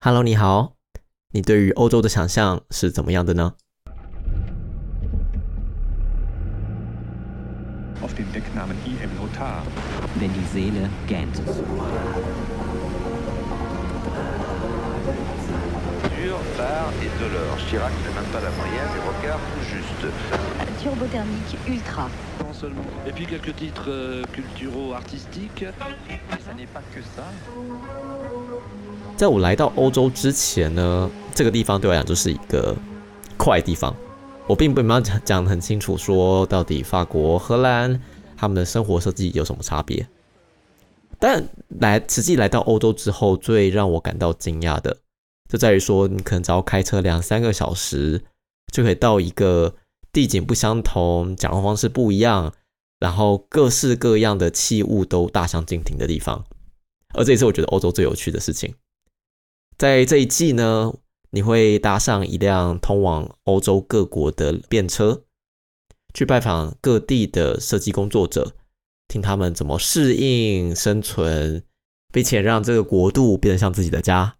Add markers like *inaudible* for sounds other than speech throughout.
Hello，你好，你对于欧洲的想象是怎么样的呢？ auf den Decknamen IM Notar. wenn die Seele gähnt. Dur, phare et Delors. Chirac fait même pas la moyenne, les Rocard tout juste. turbothermique ultra. Non seulement. Et puis quelques titres euh, culturaux artistiques. Mais ça n'est pas que ça. 在我来到欧洲之前呢，这个地方对我来讲就是一个快地方。我并不没有讲讲得很清楚，说到底法国、荷兰他们的生活设计有什么差别。但来实际来到欧洲之后，最让我感到惊讶的，就在于说，你可能只要开车两三个小时，就可以到一个地景不相同、讲话方式不一样，然后各式各样的器物都大相径庭的地方。而这也是我觉得欧洲最有趣的事情。在这一季呢，你会搭上一辆通往欧洲各国的便车，去拜访各地的设计工作者，听他们怎么适应生存，并且让这个国度变得像自己的家。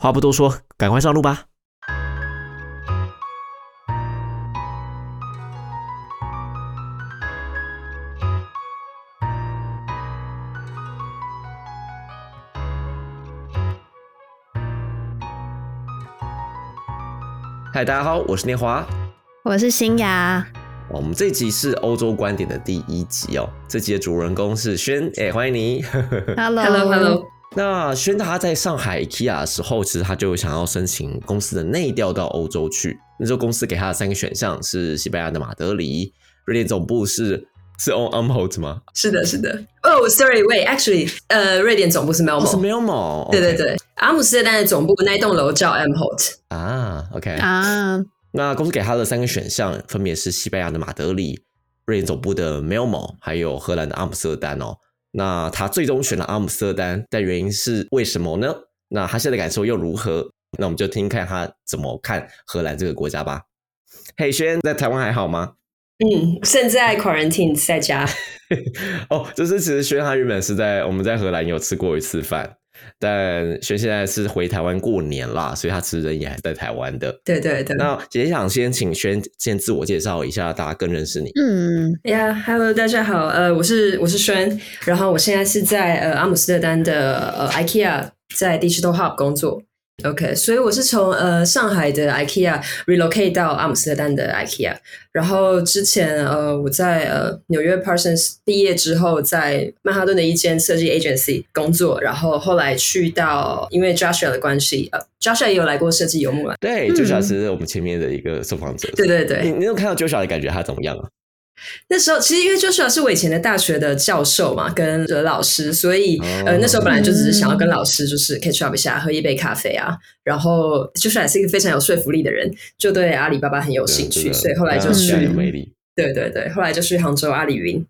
话不多说，赶快上路吧！嗨，大家好，我是念华。我是新雅，我们这集是欧洲观点的第一集哦。这集的主人公是轩，哎、欢迎你。*laughs* Hello Hello Hello，那轩他在上海 IKEA 的时候，其实他就想要申请公司的内调到欧洲去。那时候公司给他的三个选项是西班牙的马德里，瑞典总部是是 On Umholt 吗？是的，是的。哦、s o r r y w a i t a c t u a l l y 呃，瑞典总部是 Melmo，、哦，是 Melmo。对对对，阿姆斯特丹的总部那一栋楼叫 M Holt。啊，OK。啊，那公司给他的三个选项分别是西班牙的马德里、瑞典总部的 Melmo，还有荷兰的阿姆斯特丹哦。那他最终选了阿姆斯特丹，但原因是为什么呢？那他现在的感受又如何？那我们就听听看他怎么看荷兰这个国家吧。嘿，轩，在台湾还好吗？嗯，现在 quarantine 在家。*laughs* 哦，就是其实轩他原本是在我们在荷兰有吃过一次饭，但轩现在是回台湾过年啦，所以他其实人也还在台湾的。对对对。那也想先请轩先自我介绍一下，大家更认识你。嗯，呀、h e l l o 大家好，呃，我是我是轩，然后我现在是在呃阿姆斯特丹的呃 IKEA 在 Digital Hub 工作。OK，所以我是从呃上海的 IKEA relocate 到阿姆斯特丹的 IKEA，然后之前呃我在呃纽约 Parsons 毕业之后，在曼哈顿的一间设计 agency 工作，然后后来去到因为 Joshua 的关系，呃 Joshua 也有来过设计游牧啦。对，Joshua 是我们前面的一个受访者。对对对，你你有看到 Joshua 的感觉他怎么样啊？那时候其实因为 Joshua 是我以前的大学的教授嘛，跟的老师，所以、哦呃那时候本来就只是想要跟老师就是 catch up 一下，喝一杯咖啡啊。然后 Joshua 也是一个非常有说服力的人，就对阿里巴巴很有兴趣，所以后来就去有魅力。对对对，后来就去杭州阿里云，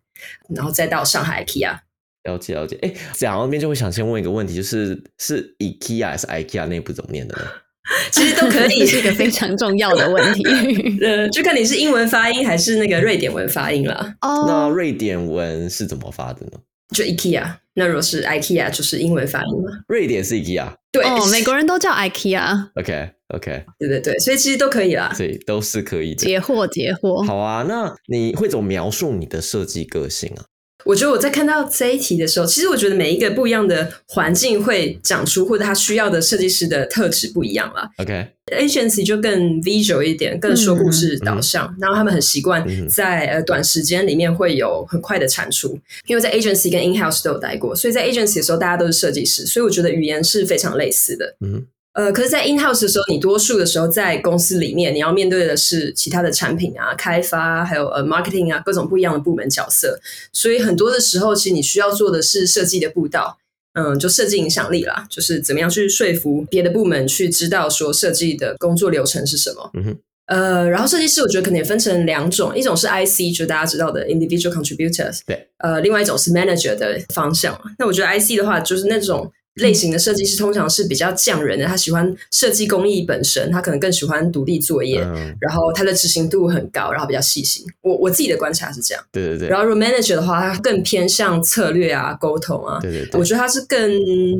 然后再到上海 IKEA。了解了解，哎，讲到那边就会想先问一个问题，就是是 IKEA 还是 IKEA 内部怎么念的呢？*laughs* 其实都可以是一个非常重要的问题。*laughs* 呃，就看你是英文发音还是那个瑞典文发音啦。那哦，瑞典文是怎么发的呢？就 IKEA，那如果是 IKEA 就是英文发音嘛。瑞典是 IKEA。对，哦，美国人都叫 IKEA，OK OK，对对对，所以其实都可以啦。所以都是可以的。截货截货。好啊，那你会怎么描述你的设计个性啊？我觉得我在看到这一题的时候，其实我觉得每一个不一样的环境会长出或者他需要的设计师的特质不一样了。OK，agency 就更 visual 一点，更说故事导向，然后他们很习惯嗯在呃短时间里面会有很快的产出，因为在 agency 跟 in house 都有待过，所以在 agency 的时候大家都是设计师，所以我觉得语言是非常类似的。嗯呃，可是，在 in house 的时候，你多数的时候在公司里面，你要面对的是其他的产品啊、开发，还有呃 marketing 啊，各种不一样的部门角色。所以很多的时候，其实你需要做的是设计的步道，嗯，就设计影响力啦，就是怎么样去说服别的部门去知道说设计的工作流程是什么。嗯哼，呃，然后设计师我觉得可能也分成两种，一种是 IC，就大家知道的 individual contributors，对，呃，另外一种是 manager 的方向。那我觉得 IC 的话，就是那种类型的设计师通常是比较匠人的，他喜欢设计工艺本身，他可能更喜欢独立作业，嗯，然后他的执行度很高，然后比较细心。我我自己的观察是这样。对对对然后 r o manager 的话，他更偏向策略啊、沟通啊。对对对我，觉得他是更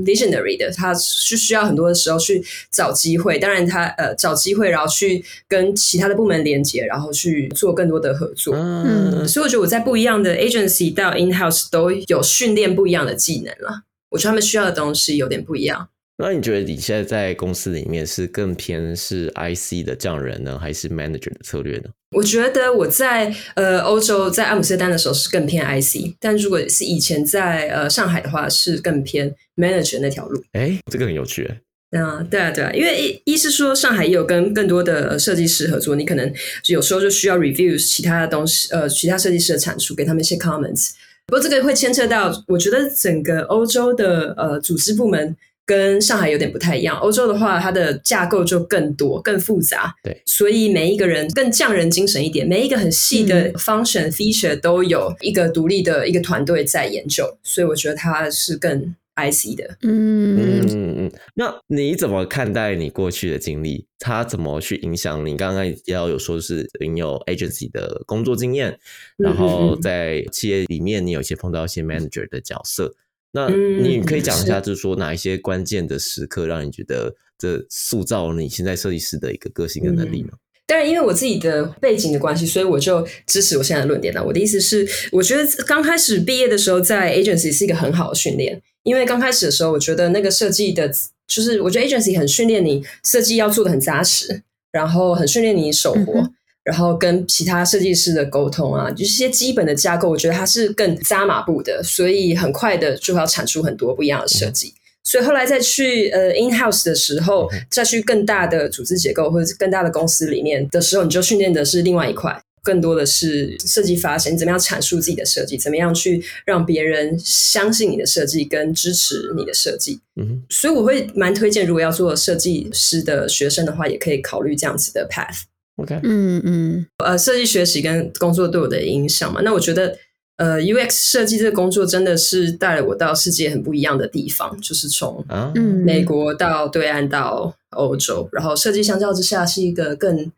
visionary 的，他是需要很多的时候去找机会。当然他，呃找机会，然后去跟其他的部门连接，然后去做更多的合作。嗯，所以我觉得我在不一样的 agency 到 in house 都有训练不一样的技能了。我觉得他们需要的东西有点不一样。那你觉得你现在在公司里面是更偏是 IC 的匠人呢，还是 manager 的策略呢？我觉得我在呃欧洲在阿姆斯特丹的时候是更偏 IC，但如果是以前在呃上海的话是更偏 manager 那条路。哎，这个很有趣。啊，对啊，对啊，因为一一是说上海也有跟更多的设计师合作，你可能有时候就需要 review 其他的东西，呃，其他设计师的产出，给他们一些 comments。不过这个会牵扯到，我觉得整个欧洲的呃组织部门跟上海有点不太一样。欧洲的话，它的架构就更多、更复杂，对，所以每一个人更匠人精神一点，每一个很细的 function、feature 都有一个独立的一个团队在研究，所以我觉得它是更 IC 的。嗯嗯嗯嗯，那你怎么看待你过去的经历？它怎么去影响你？刚刚也要有说是你有 agency 的工作经验，然嗯后在企业里面你有一些碰到一些 manager 的角色。那嗯你可以讲一下，就是说哪一些关键的时刻让你觉得这塑造了你现在设计师的一个个性跟能力呢？当然，因为我自己的背景的关系，所以我就支持我现在的论点了。我的意思是，我觉得刚开始毕业的时候，在 agency 是一个很好的训练，因为刚开始的时候，我觉得那个设计的，就是我觉得 agency 很训练你设计要做的很扎实，然后很训练你手活。嗯然后跟其他设计师的沟通啊，就是一些基本的架构，我觉得它是更扎马步的，所以很快的就要产出很多不一样的设计。所以后来再去呃 in house 的时候，再去更大的组织结构或者是更大的公司里面的时候，你就训练的是另外一块，更多的是设计发生，你怎么样阐述自己的设计，怎么样去让别人相信你的设计跟支持你的设计。嗯哼，所以我会蛮推荐，如果要做设计师的学生的话，也可以考虑这样子的 path。OK，嗯嗯。呃，设计学习跟工作对我的影响嘛，那我觉得呃 UX 设计这个工作真的是带了我到世界很不一样的地方，就是从啊，嗯，美国到对岸到欧洲，然后设计相较之下是一个更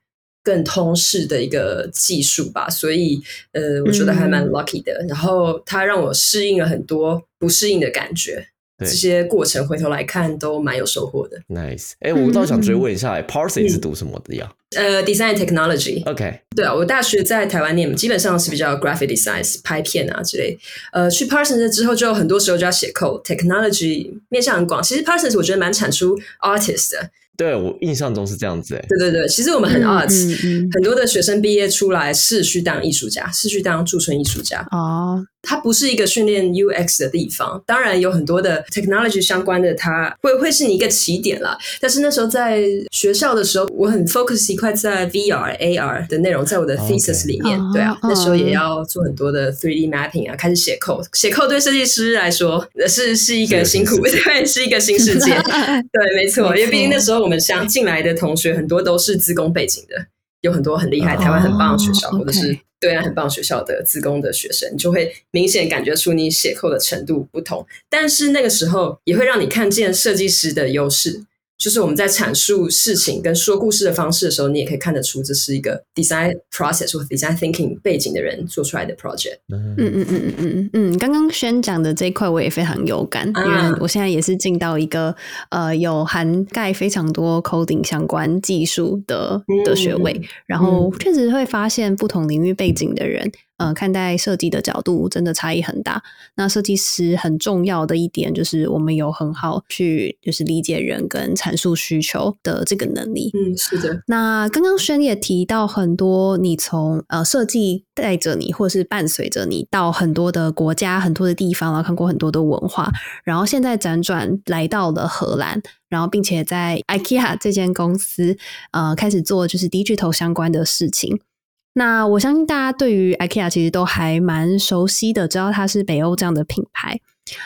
更通识的一个技术吧，所以呃，我觉得还蛮嗯 lucky 的。然后它让我适应了很多不适应的感觉，对这些过程回头来看都蛮有收获的。Nice，哎、我倒想追问一下、嗯 p a r s o n 是读什么的呀、呃，design technology，OK，对啊，我大学在台湾念，基本上是比较 graphic design 拍片啊之类。呃，去 Parsons 之后，就很多时候就要写 code，technology 面向很广。其实 Parsons 我觉得蛮产出 artist 的，对我印象中是这样子、哎，对对对。其实我们很嗯 arts，、嗯嗯很多的学生毕业出来是去当艺术家，是去当驻村艺术家。哦，它不是一个训练 UX 的地方，当然有很多的 technology 相关的，它会会是你一个起点啦。但是那时候在学校的时候，我很 focus 一块在 VR、AR 的内容，在我的哦 thesis 里面。哦对啊，哦那时候也要做很多的 3D mapping 啊，开始写 code。写 code 对设计师来说呃是是一个辛苦，*laughs* 对，是一个新世界。*laughs* 对，没错因为毕竟那时候我们想进来的同学很多都是自工背景的，有很多很厉害，哦台湾很棒的学校，或者是对岸很棒学校的自工的学生，你就会明显感觉出你写扣的程度不同。但是那个时候也会让你看见设计师的优势，就是我们在阐述事情跟说故事的方式的时候，你也可以看得出这是一个 design process 或 design thinking 背景的人做出来的 project。嗯嗯嗯嗯嗯嗯嗯，刚刚宣讲的这一块我也非常有感，因啊。为我现在也是进到一个呃有涵盖非常多 coding 相关技术的的学位，然后确实会发现不同领域背景的人，呃，看待设计的角度真的差异很大。那设计师很重要的一点就是我们有很好去就是理解人跟阐述需求的这个能力。嗯，是的，那刚刚轩也提到很多，你从呃设计带着你，或是伴随着你到很多的国家、很多的地方，然后看过很多的文化，然后现在辗转来到了荷兰，然后并且在 IKEA 这间公司呃开始做就是 digital 相关的事情。那我相信大家对于 IKEA 其实都还蛮熟悉的，知道它是北欧这样的品牌。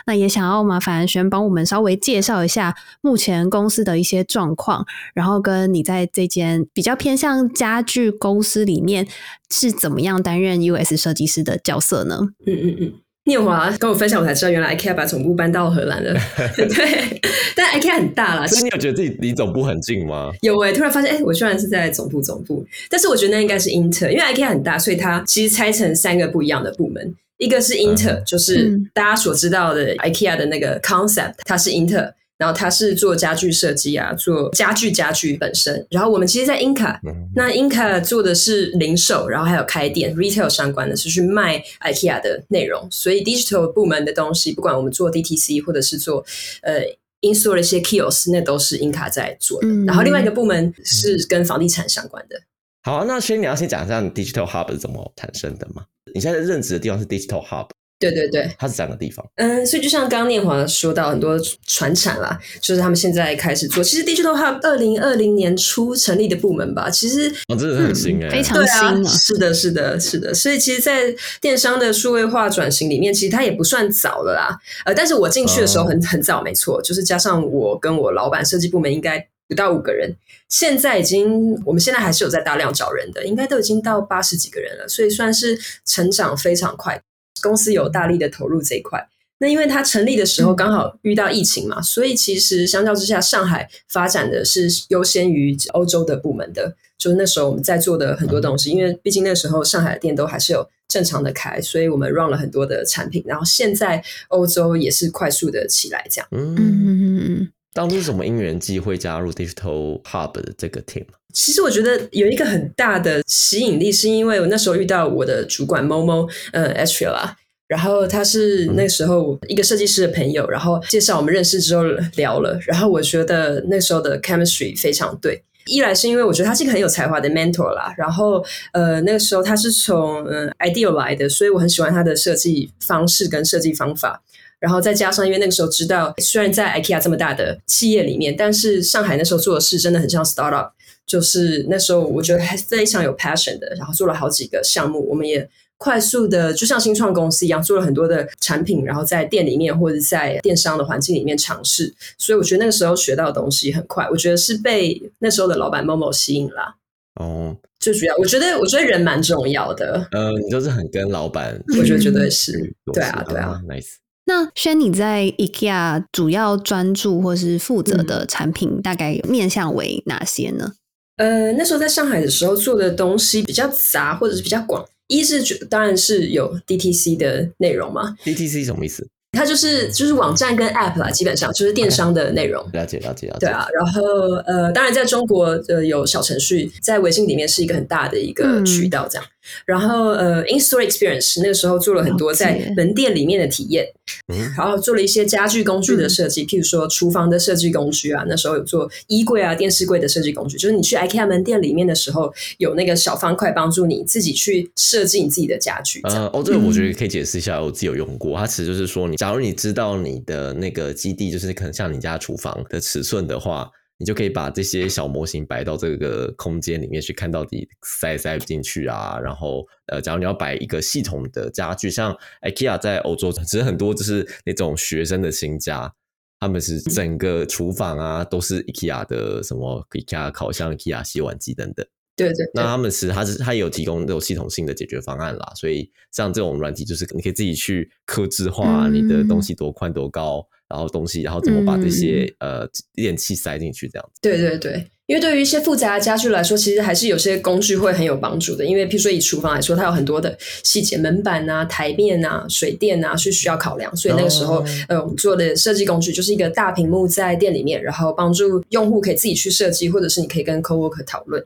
那也想要麻烦轩帮我们稍微介绍一下目前公司的一些状况，然后跟你在这间比较偏向家具公司里面是怎么样担任 US 设计师的角色呢？嗯嗯嗯。念华跟我分享，我才知道原来 IKEA 把总部搬到荷兰了。*laughs* 对，但 IKEA 很大啦，所以你有觉得自己离总部很近吗？有诶、突然发现，哎、我居然是在总部总部，但是我觉得那应该是 Inter，因为 IKEA 很大，所以它其实拆成三个不一样的部门，一个是 Inter，、就是嗯大家所知道的 IKEA 的那个 concept，它是 Inter。然后他是做家具设计啊，做家具家具本身。然后我们其实，在 Inca，、那 Inca 做的是零售，然后还有开店 retail 相关的，是去卖 IKEA 的内容。所以 digital 部门的东西，不管我们做 DTC 或者是做呃 in store 的一些 kiosk，那都是 Inca 在做的。嗯然后另外一个部门是跟房地产相关的。好啊，那先你要先讲一下你 Digital Hub 是怎么产生的吗？你现在任职的地方是 Digital Hub，对对对，它是这样的地方。嗯，所以就像刚刚念华说到，很多船产啦，就是他们现在开始做。其实 Digital Hub 二零二零年初成立的部门吧，其实哦，真的是很新哎、非常新啊是的，是的，是的。所以其实，在电商的数位化转型里面，其实它也不算早了啦。呃，但是我进去的时候很很早，没错，就是加上我跟我老板设计部门应该不到五个人，现在已经我们现在还是有在大量找人的，应该都已经到八十几个人了，所以算是成长非常快。公司有大力的投入这一块。那因为它成立的时候刚好遇到疫情嘛，所以其实相较之下，上海发展的是优先于欧洲的部门的。就是那时候我们在做的很多东西，因为毕竟那时候上海的店都还是有正常的开，所以我们 run 了很多的产品。然后现在欧洲也是快速的起来，这样。嗯嗯嗯嗯嗯，当初是什么因缘机会加入 Digital Hub 的这个 team？其实我觉得有一个很大的吸引力，是因为我那时候遇到我的主管 Momo，呃 a s t r i l a 然后他是那时候一个设计师的朋友，然后介绍我们认识之后聊了，然后我觉得那时候的 chemistry 非常对。一来是因为我觉得他是一个很有才华的 mentor 啦，然后呃那个时候他是从嗯、呃 Ideal 来的，所以我很喜欢他的设计方式跟设计方法。然后再加上，因为那个时候知道，虽然在 IKEA 这么大的企业里面，但是上海那时候做的事真的很像 startup，就是那时候我觉得还非常有 passion 的，然后做了好几个项目，我们也快速的就像新创公司一样，做了很多的产品，然后在店里面或者在电商的环境里面尝试，所以我觉得那个时候学到的东西很快，我觉得是被那时候的老板 Momo 吸引了。哦，最主要，我觉得我觉得人蛮重要的，呃，你就是很跟老板，我觉得绝对是对啊对啊，nice。*laughs* 那轩，你在 IKEA 主要专注或是负责嗯的产品，大概面向为哪些呢？呃，那时候在上海的时候做的东西比较杂，或者是比较广。一是觉当然是有 DTC 的内容嘛，DTC 什么意思？它就是就是网站跟 App 啦，基本上就是电商的内容。了解了解了解。对啊，然后呃，当然在中国呃有小程序，在微信里面是一个很大的一个嗯渠道，这样。然后呃，In Store Experience 那个时候做了很多在门店里面的体验，嗯。然后做了一些家具工具的嗯。设计，譬如说厨房的设计工具啊，那时候有做衣柜啊、电视柜的设计工具，就是你去 IKEA 门店里面的时候，有那个小方块帮助你自己去设计你自己的家具。呃，哦，这个我觉得可以解释一下，我自己有用过。它其实就是说你，假如你知道你的那个基地就是可能像你家厨房的尺寸的话，你就可以把这些小模型摆到这个空间里面去，看到底塞塞不进去啊。然后呃，假如你要摆一个系统的家具，像 IKEA 在欧洲，其实很多就是那种学生的新家。他们是整个厨房啊，都是 IKEA 的什么 IKEA 烤箱、IKEA 洗碗机等等。对对对那他们其实它是它也有提供这种系统性的解决方案啦，所以像这种软体就是你可以自己去刻制化嗯你的东西多宽多高，然后东西然后怎么把这些、呃电器塞进去这样子。对对对，因为对于一些复杂的家具来说，其实还是有些工具会很有帮助的。因为譬如说以厨房来说，它有很多的细节，门板啊、台面啊、水电啊是需要考量。所以那个时候，哦呃，我们做的设计工具就是一个大屏幕在店里面，然后帮助用户可以自己去设计，或者是你可以跟 coworker 讨论。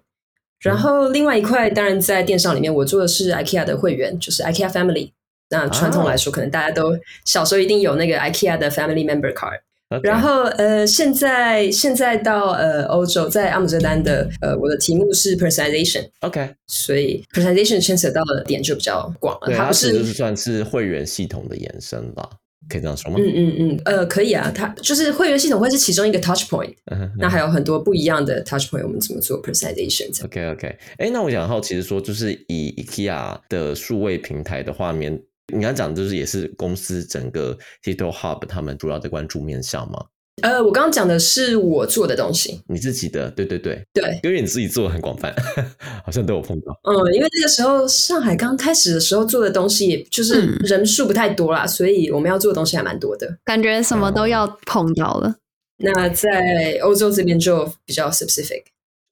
然后另外一块，当然在电商里面，我做的是 IKEA 的会员，就是 IKEA Family。那传统来说，可能大家都小时候一定有那个 IKEA 的 Family Member Card。OK 然后呃，现在现在到呃欧洲，在阿姆斯特丹的呃，我的题目是 personalization，OK，所以 personalization 牵扯到的点就比较广了。它它不是算是会员系统的延伸吧，可以这样说吗？嗯嗯嗯呃可以啊，它就是会员系统会是其中一个 touch point，那还有很多不一样的 touch point，我们怎么做 personalization？这样 OK OK，哎，那我想好奇是说，就是以 IKEA 的数位平台的画面，你刚讲的就是也是公司整个 Digital Hub 他们主要的关注面向吗？呃，我刚刚讲的是我做的东西，你自己的，对对对，对，因为你自己做的很广泛，*laughs* 好像都有碰到。嗯，因为那个时候上海刚开始的时候做的东西，也就是嗯人数不太多啦，所以我们要做的东西还蛮多的。感觉什么都要碰到了。那在欧洲这边就比较 specific。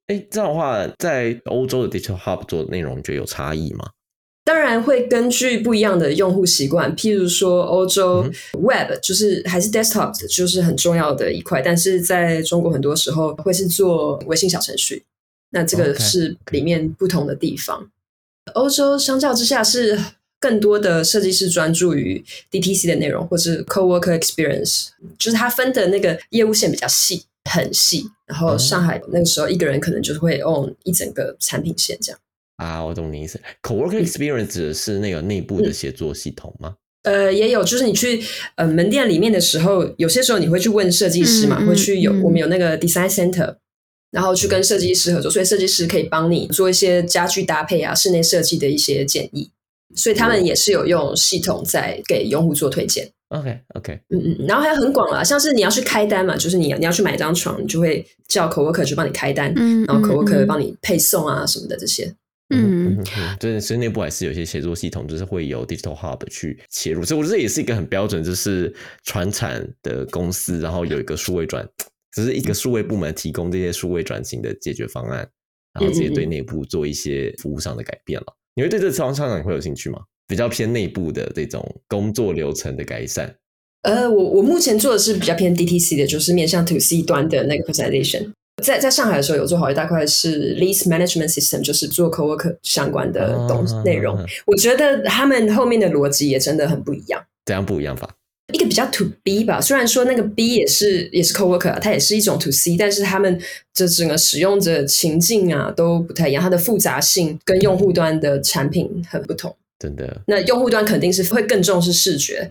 哎，这样的话，在欧洲的 Digital Hub 做的内容，你觉得有差异吗？当然会根据不一样的用户习惯，譬如说欧洲嗯 Web 就是还是 Desktop 就是很重要的一块，但是在中国很多时候会是做微信小程序，那这个是里面不同的地方。欧洲相较之下是更多的设计师专注于 DTC 的内容，或是 Co-worker Experience，就是它分的那个业务线比较细，很细。然后上海那个时候一个人可能就会 own 一整个产品线这样。啊，我懂你意思。Co-worker Experience 指的是那个内部的协作系统吗？呃，也有，就是你去呃门店里面的时候，有些时候你会去问设计师嘛，会去有嗯我们有那个 design center，然后去跟设计师合作，所以设计师可以帮你做一些家具搭配啊、室内设计的一些建议，所以他们也是有用系统在给用户做推荐。OK OK，嗯嗯，然后还有很广啦，像是你要去开单嘛，就是你你要去买一张床，你就会叫 coworker 去帮你开单，嗯然后 coworker 嗯帮你配送啊什么的这些。嗯嗯，对，所以 *laughs* 内部还是有一些协作系统，就是会有 Digital Hub 去切入，所以我觉得这也是一个很标准，就是传产的公司，然后有一个数位转，只是一个数位部门提供这些数位转型的解决方案，然后直接对内部做一些服务上的改变了。你会对这个方向你会有兴趣吗？比较偏内部的这种工作流程的改善。呃，我我目前做的是比较偏 DTC 的，就是面向 To C 端的那个 personalization。在在上海的时候有做好一，大块是 lease management system，就是做 coworker 相关的东西啊内容。我觉得他们后面的逻辑也真的很不一样。怎样不一样法？一个比较 to B 吧，虽然说那个 B 也是也是 coworker，啊它也是一种 to C，但是他们这整个使用者情境啊都不太一样，它的复杂性跟用户端的产品很不同。真的，那用户端肯定是会更重视视觉，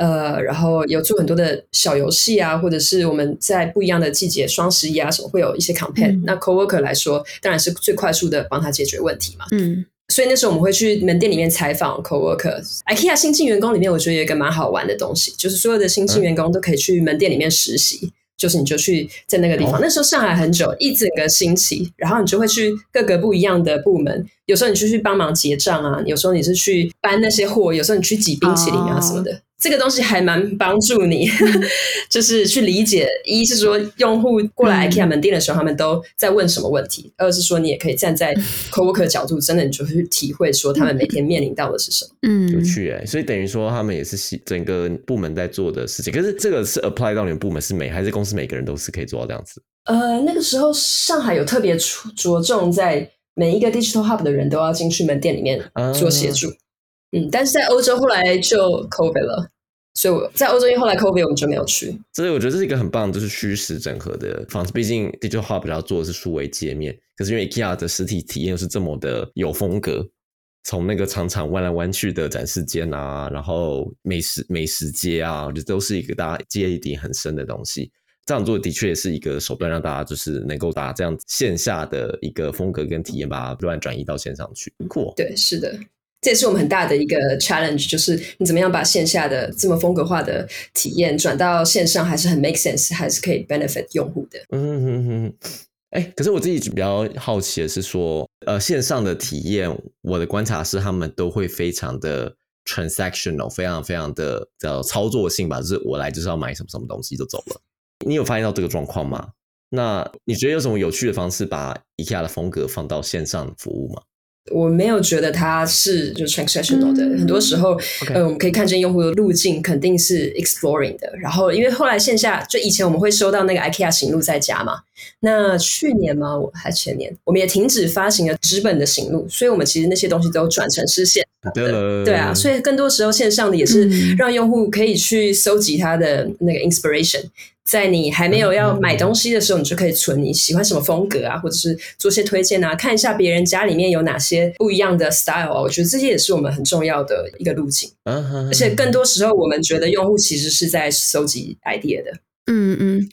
呃，然后有做很多的小游戏啊，或者是我们在不一样的季节，双十一啊什么会有一些 campaign、嗯那 coworker 来说，当然是最快速的帮他解决问题嘛。嗯所以那时候我们会去门店里面采访 coworker。IKEA 新进员工里面，我觉得有一个蛮好玩的东西，就是所有的新进员工都可以去门店里面实习。就是你就去在那个地方，哦那时候上海很久，一整个星期，然后你就会去各个不一样的部门，有时候你就去帮忙结账啊，有时候你是去搬那些货，有时候你去挤冰淇淋啊哦什么的。这个东西还蛮帮助你，*laughs* 就是去理解。一是说用户过来嗯 IKEA 门店的时候，他们都在问什么问题；二是说你也可以站在 *laughs* coworker 角度，真的你就去体会说他们每天面临到的是什么。嗯，有趣哎、所以等于说他们也是整个部门在做的事情，可是这个是 apply 到你们部门是每还是公司每个人都是可以做到这样子？呃，那个时候上海有特别着着重在每一个 digital hub 的人都要进去门店里面做协助。嗯，但是在欧洲后来就 COVID 了，所以我在欧洲因为后来 COVID 我们就没有去。所以我觉得这是一个很棒，就是虚实整合的方式。毕竟 Digital Hub 要做的是数位界面，可是因为 IKEA 的实体体验又是这么的有风格，从那个长长弯来弯去的展示间啊，然后美食美食街啊，我觉得都是一个大家记忆点很深的东西。这样做的确是一个手段，让大家就是能够把这样线下的一个风格跟体验，把它不断转移到线上去。酷，对，是的，这也是我们很大的一个 challenge，就是你怎么样把线下的这么风格化的体验转到线上，还是很 make sense，还是可以 benefit 用户的。嗯哼哼，哎，可是我自己比较好奇的是说，呃，线上的体验，我的观察是他们都会非常的 transactional，非常非常的叫操作性吧，就是我来就是要买什么什么东西就走了。你有发现到这个状况吗？那你觉得有什么有趣的方式把 IKEA 的风格放到线上服务吗？我没有觉得它是就 transactional 的，嗯很多时候呃，我们可以看见用户的路径肯定是 exploring 的。然后，因为后来线下就以前我们会收到那个 IKEA 行路在家嘛，那去年吗？我还前年，我们也停止发行了纸本的行路，所以我们其实那些东西都转成是线上的。对了，对啊，所以更多时候线上的也是嗯让用户可以去搜集他的那个 inspiration，在你还没有要买东西的时候，你就可以存你喜欢什么风格啊，或者是做些推荐啊，看一下别人家里面有哪些不一样的 style 啊。我觉得这些也是我们很重要的一个路径，嗯哼，而且更多时候我们觉得用户其实是在搜集 idea 的。嗯嗯，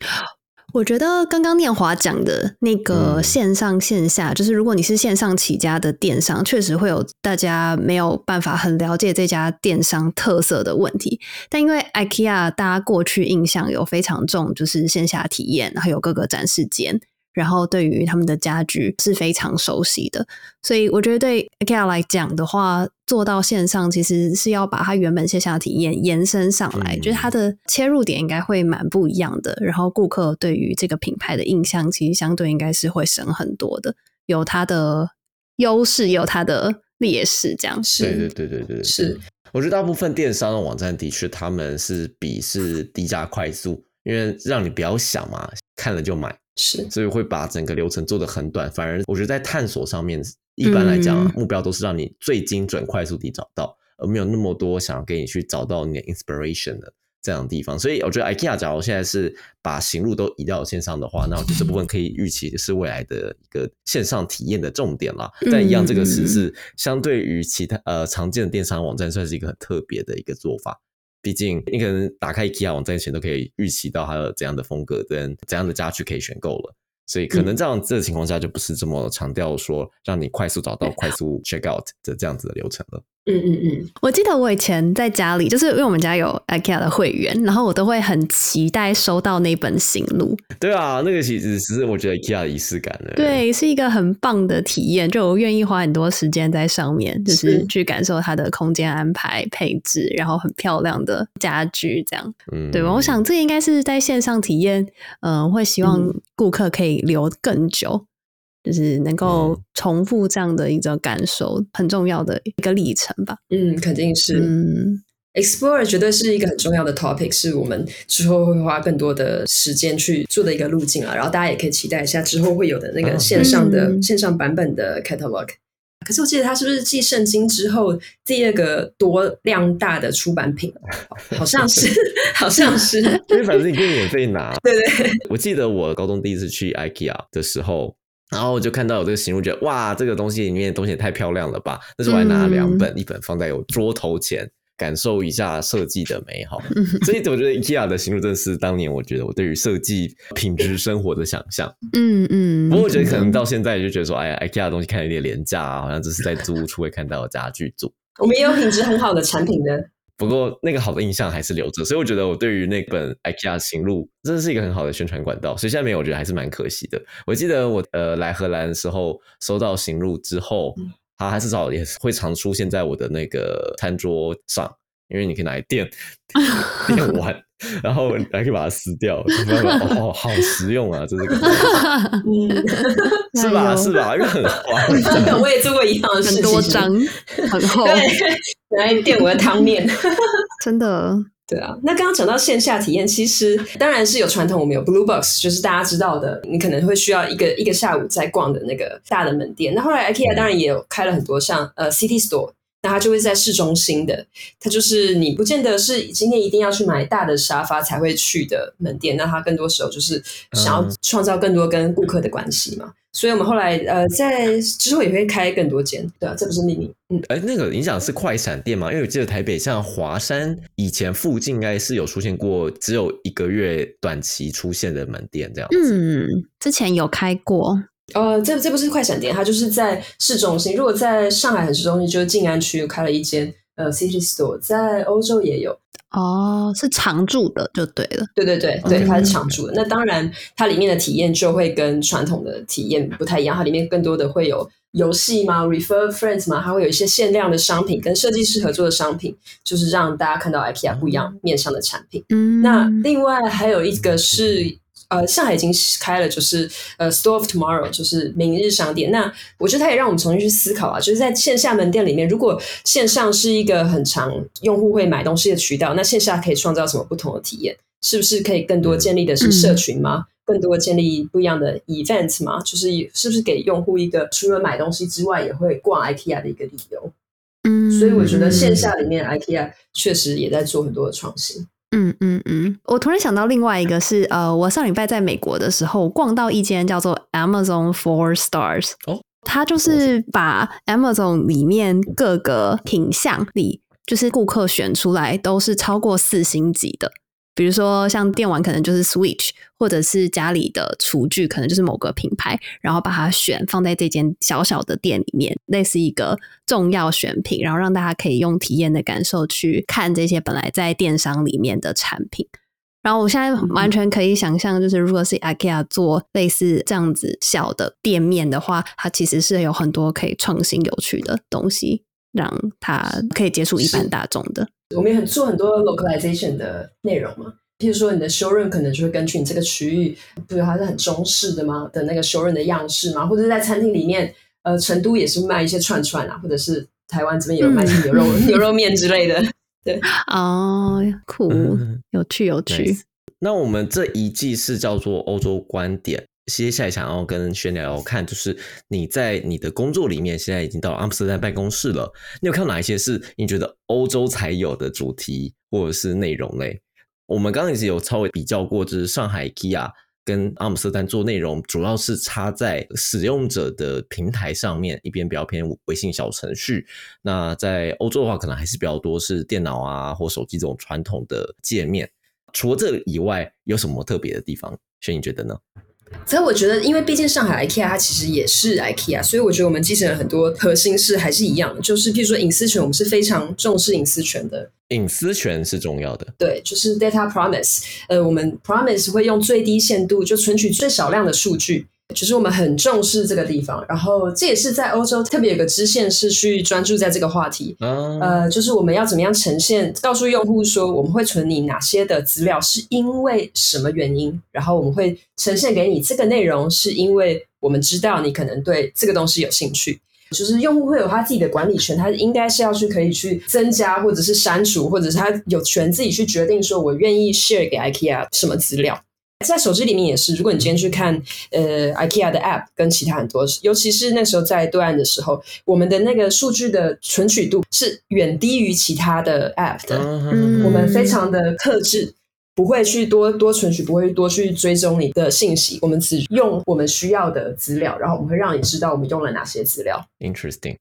我觉得刚刚念华讲的那个嗯线上线下，就是如果你是线上起家的电商，确实会有大家没有办法很了解这家电商特色的问题。但因为 IKEA 大家过去印象有非常重，就是线下体验，还有各个展示间，然后对于他们的家具是非常熟悉的，所以我觉得对 IKEA 来讲的话，做到线上其实是要把它原本线下的体验延伸上来，嗯就是它的切入点应该会蛮不一样的。然后顾客对于这个品牌的印象，其实相对应该是会深很多的，有它的优势，有它的劣势，这样。对对是对对对对，是。我觉得大部分电商的网站的确他们是比是低价快速，因为让你不要想嘛，看了就买，是所以会把整个流程做得很短。反而我觉得在探索上面，一般来讲、目标都是让你最精准、快速地找到，而没有那么多想要给你去找到你的 inspiration 的这样的地方。所以我觉得 IKEA 假如现在是把行路都移到线上的话，那我觉得这部分可以预期是未来的一个线上体验的重点啦。但一样，这个嗯只是相对于其他呃常见的电商网站，算是一个很特别的一个做法。毕竟你可能打开 IKEA 网站前都可以预期到它有怎样的风格跟怎样的家具可以选购了，所以可能这样子的情况下就不是这么强调说让你快速找到、快速 check out 的这样子的流程了。嗯嗯嗯，我记得我以前在家里，就是因为我们家有 IKEA 的会员，然后我都会很期待收到那本行路。对啊，那个其实只是我觉得 IKEA 的仪式感的。对，是一个很棒的体验，就我愿意花很多时间在上面，就是是去感受它的空间安排、配置，然后很漂亮的家具，这样嗯对吧？我想这应该是在线上体验，嗯、会希望嗯顾客可以留更久。就是能够嗯重复这样的一种感受，很重要的一个历程吧。嗯，肯定是。嗯，Explore 绝对是一个很重要的 topic，是我们之后会花更多的时间去做的一个路径啊。然后大家也可以期待一下之后会有的那个嗯线上的、嗯线上版本的 catalog。可是我记得它是不是继圣经之后第二个多量大的出版品？好像是，好像是。*laughs* 因为反正你可以免费拿。*laughs* 对对，我记得我高中第一次去 IKEA 的时候，然后我就看到有这个行路，觉得哇，这个东西里面的东西也太漂亮了吧！那时候我还拿了两本，一本放在我桌头前，感受一下设计的美好。所以我觉得 IKEA 的行路真的是当年我觉得我对于设计品质生活的想象。嗯嗯，不过我觉得可能到现在就觉得说，哎呀，IKEA 的东西看有点廉价啊，好像只是在租屋处会看到的家具组。我们也有品质很好的产品的。不过那个好的印象还是留着，所以我觉得我对于那本 IKEA 行路真的是一个很好的宣传管道，所以现在没有，我觉得还是蛮可惜的。我记得我呃来荷兰的时候收到行路之后，它还是早也会常出现在我的那个餐桌上，因为你可以拿来垫垫完，*laughs* 然后还可以把它撕掉，哦，好实用啊，这是个 *laughs* 嗯，*laughs* 是吧？是吧？因为很滑，我也做过一样的事情，很多张，很厚，对，来垫我的汤面。真的。对啊，那刚刚讲到线下体验，其实当然是有传统，我们有 Blue Box，就是大家知道的，你可能会需要一个一个下午在逛的那个大的门店。那后来 IKEA 当然也有开了很多像呃 City Store，那它就会在市中心的，它就是你不见得是今天一定要去买大的沙发才会去的门店，那它更多时候就是想要嗯创造更多跟顾客的关系嘛。所以我们后来呃在之后也会开更多间，对啊，这不是秘密，嗯。哎，那个你讲是快闪店吗？因为我记得台北像华山以前附近应该是有出现过只有一个月短期出现的门店这样子。嗯，之前有开过，呃，这这不是快闪店，它就是在市中心。如果在上海很市中心，就是静安区开了一间呃 City Store，在欧洲也有。哦，是常驻的就对了。对对对对，嗯它是常驻的。那当然，它里面的体验就会跟传统的体验不太一样，它里面更多的会有游戏嘛，refer friends 嘛，它会有一些限量的商品，跟设计师合作的商品，就是让大家看到 IKEA 不一样面上的产品。嗯，那另外还有一个是。呃，上海已经开了，就是呃，Store of Tomorrow，就是明日商店。那我觉得它也让我们重新去思考啊，就是在线下门店里面，如果线上是一个很长用户会买东西的渠道，那线下可以创造什么不同的体验？是不是可以更多建立的是社群吗？更多建立不一样的 event 吗？就是是不是给用户一个除了买东西之外，也会逛 IKEA 的一个理由？嗯，所以我觉得线下里面 IKEA 确实也在做很多的创新。嗯嗯嗯，我突然想到另外一个是，呃，我上礼拜在美国的时候逛到一间叫做 Amazon Four Stars，哦，它就是把 Amazon 里面各个品项里，就是顾客选出来都是超过四星级的，比如说像电玩可能就是 Switch，或者是家里的厨具可能就是某个品牌，然后把它选放在这间小小的店里面，类似一个重要选品，然后让大家可以用体验的感受去看这些本来在电商里面的产品。然后我现在完全可以想象，就是如果是 IKEA 做类似这样子小的店面的话，它其实是有很多可以创新有趣的东西，让它可以接触一般大众的。我们也很做很多 localization 的内容嘛，譬如说你的 showroom 可能就会根据你这个区域，比如它是很中式的嘛的那个 showroom 的样式嘛，或者是在餐厅里面，呃，成都也是卖一些串串啊，或者是台湾这边也有卖一些牛肉、牛肉面之类的。*laughs* 对，哦，酷，有趣，有趣。Nice 那我们这一季是叫做欧洲观点，接下来想要跟轩聊聊看，就是你在你的工作里面，现在已经到阿姆斯特丹办公室了，你有看到哪一些是你觉得欧洲才有的主题或者是内容类？我们刚刚也是有稍微比较过，就是上海 IKEA 跟阿姆斯特丹做内容，主要是插在使用者的平台上面，一边比较偏微信小程序。那在欧洲的话，可能还是比较多是电脑啊或手机这种传统的界面。除了这以外，有什么特别的地方？轩，你觉得呢？所以我觉得，因为毕竟上海 IKEA 它其实也是 IKEA，所以我觉得我们继承了很多核心是还是一样的，就是譬如说隐私权，我们是非常重视隐私权的。隐私权是重要的。对，就是 data promise，呃，我们 promise 会用最低限度就存取最少量的数据，就是我们很重视这个地方。然后这也是在欧洲特别有个支线是去专注在这个话题，嗯，呃，就是我们要怎么样呈现，告诉用户说我们会存你哪些的资料，是因为什么原因，然后我们会呈现给你这个内容，是因为我们知道你可能对这个东西有兴趣。就是用户会有他自己的管理权，他应该是要去可以去增加，或者是删除，或者是他有权自己去决定说我愿意 share 给 IKEA 什么资料。在手机里面也是，如果你今天去看呃 IKEA 的 App 跟其他很多，尤其是那时候在对岸的时候，我们的那个数据的存取度是远低于其他的 App 的。嗯我们非常的克制，不会去多多存取，不会多去追踪你的信息，我们只用我们需要的资料，然后我们会让你知道我们用了哪些资料。Interesting，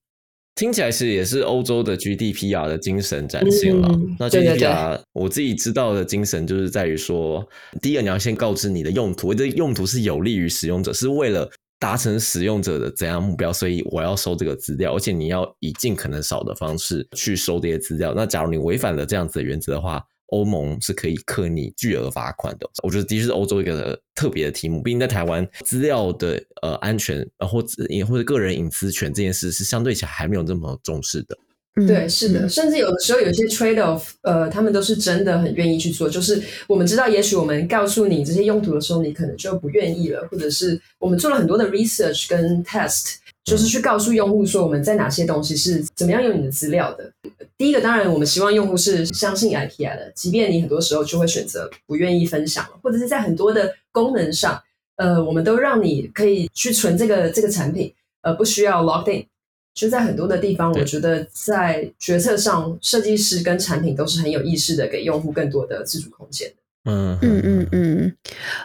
听起来是也是欧洲的 GDPR 的精神展现了。嗯那 GDPR 我自己知道的精神就是在于说，第一个你要先告知你的用途，这用途是有利于使用者，是为了达成使用者的怎样目标，所以我要收这个资料，而且你要以尽可能少的方式去收这些资料。那假如你违反了这样子的原则的话，欧盟是可以克你巨额罚款的。我觉得的确是欧洲一个特别的题目，毕竟在台湾资料的呃安全，呃或者也或者个人隐私权这件事是相对起来还没有这么重视的。嗯对，是的，甚至有的时候有一些 trade off，呃，他们都是真的很愿意去做。就是我们知道，也许我们告诉你这些用途的时候，你可能就不愿意了，或者是我们做了很多的 research 跟 test，就是去告诉用户说我们在哪些东西是怎么样用你的资料的。第一个，当然我们希望用户是相信 IKEA 的，即便你很多时候就会选择不愿意分享，或者是在很多的功能上，呃，我们都让你可以去存这个这个产品，呃，不需要 logged in。就在很多的地方，我觉得在决策上，设计师跟产品都是很有意识的，给用户更多的自主空间的。嗯嗯嗯嗯，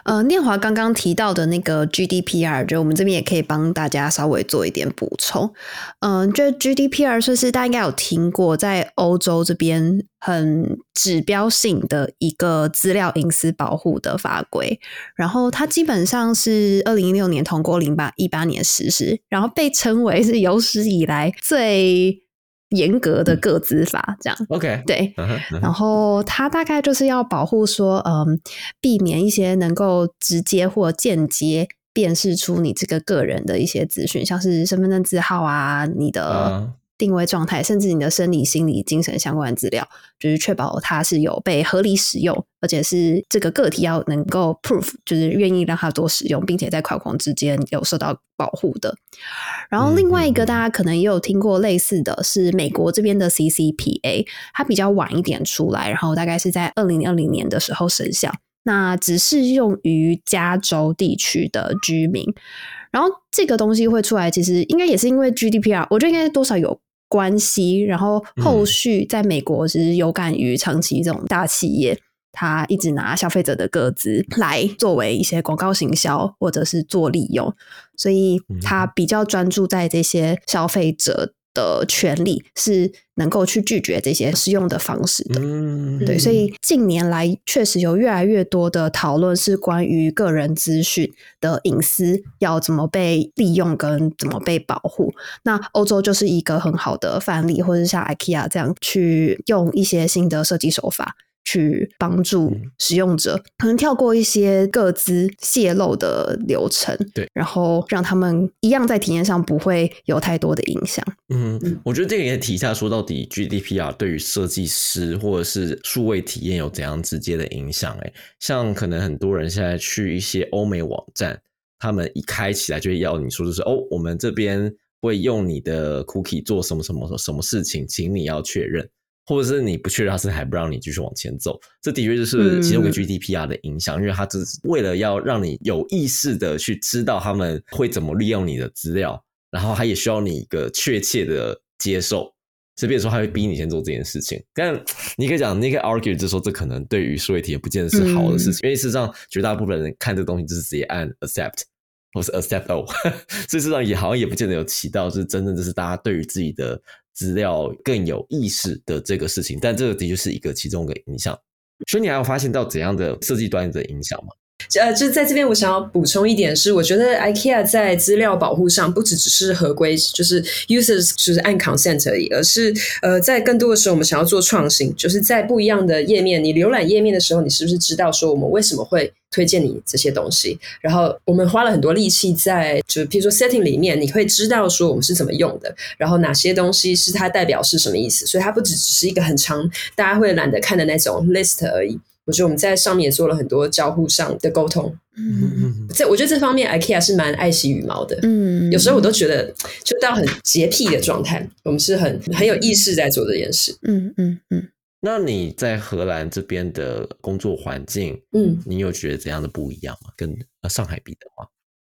呃，念华刚刚提到的那个 GDPR，就我们这边也可以帮大家稍微做一点补充。嗯、就 GDPR 算是大家应该有听过，在欧洲这边很指标性的一个资料隐私保护的法规。然后它基本上是二零一六年通过，零八一八年实施，然后被称为是有史以来最严格的个资法，这样。，OK，对，然后它大概就是要保护说，嗯，避免一些能够直接或间接辨识出你这个个人的一些资讯，像是身份证字号啊、你的啊。定位状态，甚至你的生理、心理、精神相关的资料，就是确保它是有被合理使用，而且是这个个体要能够 proof，就是愿意让它多使用，并且在跨框之间有受到保护的。然后另外一个大家可能也有听过类似的是美国这边的 CCPA，它比较晚一点出来，然后大概是在二零二零年的时候生效。那只适用于加州地区的居民。然后这个东西会出来，其实应该也是因为 GDPR，我觉得应该多少有关系。然后后续在美国其实有感于长期这种大企业。他一直拿消费者的个资来作为一些广告行销，或者是做利用，所以他比较专注在这些消费者的权利，是能够去拒绝这些使用的方式的。嗯，对，所以近年来确实有越来越多的讨论是关于个人资讯的隐私要怎么被利用跟怎么被保护。那欧洲就是一个很好的范例，或者像 IKEA 这样去用一些新的设计手法。去帮助使用者，可能跳过一些各自泄露的流程，对，然后让他们一样在体验上不会有太多的影响。嗯，我觉得这个也提一下，说到底 GDPR 对于设计师或者是数位体验有怎样直接的影响？哎，像可能很多人现在去一些欧美网站，他们一开起来就会要你说，就是哦，我们这边会用你的 cookie 做什么什么什么事情，请你要确认。或者是你不确认，他是还不让你继续往前走，这的确就是其中一个 GDPR 的影响，因为它只是为了要让你有意识的去知道他们会怎么利用你的资料，然后他也需要你一个确切的接受，所以比如说他会逼你先做这件事情。但你可以讲，你可以 argue 就是说这可能对于数位体也不见得是好的事情，因为事实上绝大部分人看这东西就是直接按 accept 或是 accept all，*laughs* 所以事实上也好像也不见得有起到就是真正就是大家对于自己的。资料更有意识的这个事情，但这个的确是一个其中的影响。所以你还有发现到怎样的设计端的影响吗？呃，就在这边，我想要补充一点是，我觉得 IKEA 在资料保护上不只只是合规，就是 users 就是按 consent 而已，而是呃，在更多的时候，我们想要做创新，就是在不一样的页面，你浏览页面的时候，你是不是知道说我们为什么会推荐你这些东西？然后我们花了很多力气在，就是譬如说 setting 里面，你会知道说我们是怎么用的，然后哪些东西是它代表是什么意思，所以它不只只是一个很长，大家会懒得看的那种 list 而已。我觉得我们在上面也做了很多交互上的沟通，嗯，这我觉得这方面 IKEA 是蛮爱惜羽毛的，嗯，有时候我都觉得就到很洁癖的状态，我们是很很有意识在做这件事，嗯嗯嗯。那你在荷兰这边的工作环境，嗯，你有觉得怎样的不一样吗？跟上海比的话？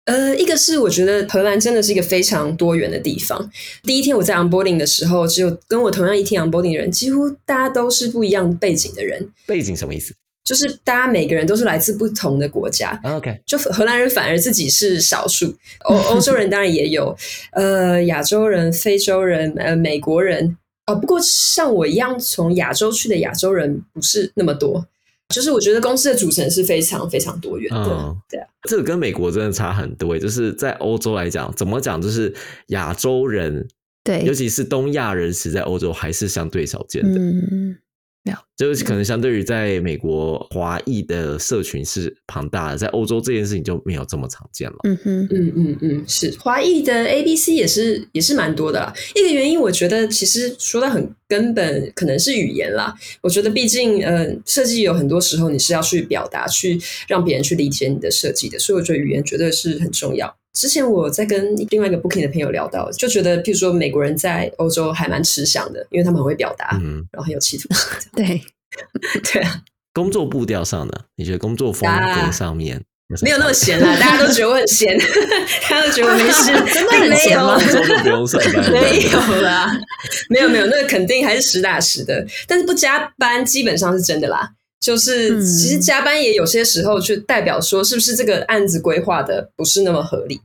呃，一个是我觉得荷兰真的是一个非常多元的地方。第一天我在 onboarding 的时候，只有跟我同样一天 onboarding 的人，几乎大家都是不一样背景的人。背景什么意思？就是大家每个人都是来自不同的国家。OK，就荷兰人反而自己是少数，欧欧洲人当然也有，呃，亚洲人、非洲人、呃，美国人。哦，不过像我一样从亚洲去的亚洲人不是那么多。就是我觉得公司的组成是非常非常多元的，对啊，这个跟美国真的差很多。就是在欧洲来讲，怎么讲，就是亚洲人，对，尤其是东亚人，实在欧洲还是相对少见的。嗯。就是可能相对于在美国华裔的社群是庞大的，在欧洲这件事情就没有这么常见了。嗯哼，嗯嗯嗯，是华裔的 A B C 也是也是蛮多的啦。一个原因，我觉得其实说的很根本，可能是语言啦。我觉得毕竟，呃，设计有很多时候你是要去表达，去让别人去理解你的设计的，所以我觉得语言绝对是很重要。之前我在跟另外一个 Booking 的朋友聊到，就觉得，譬如说美国人在欧洲还蛮吃香的，因为他们很会表达，嗯，然后很有企图心。*laughs* 对，*laughs* 对啊。工作步调上呢？你觉得工作风格上面没有那么闲啦？大家都觉得我很闲，*laughs* 大家都觉得我没事，真的很闲吗？不用上班？没有啦，没有没有，那个肯定还是实打实的。但是不加班基本上是真的啦。就是其实加班也有些时候就代表说，是不是这个案子规划的不是那么合理？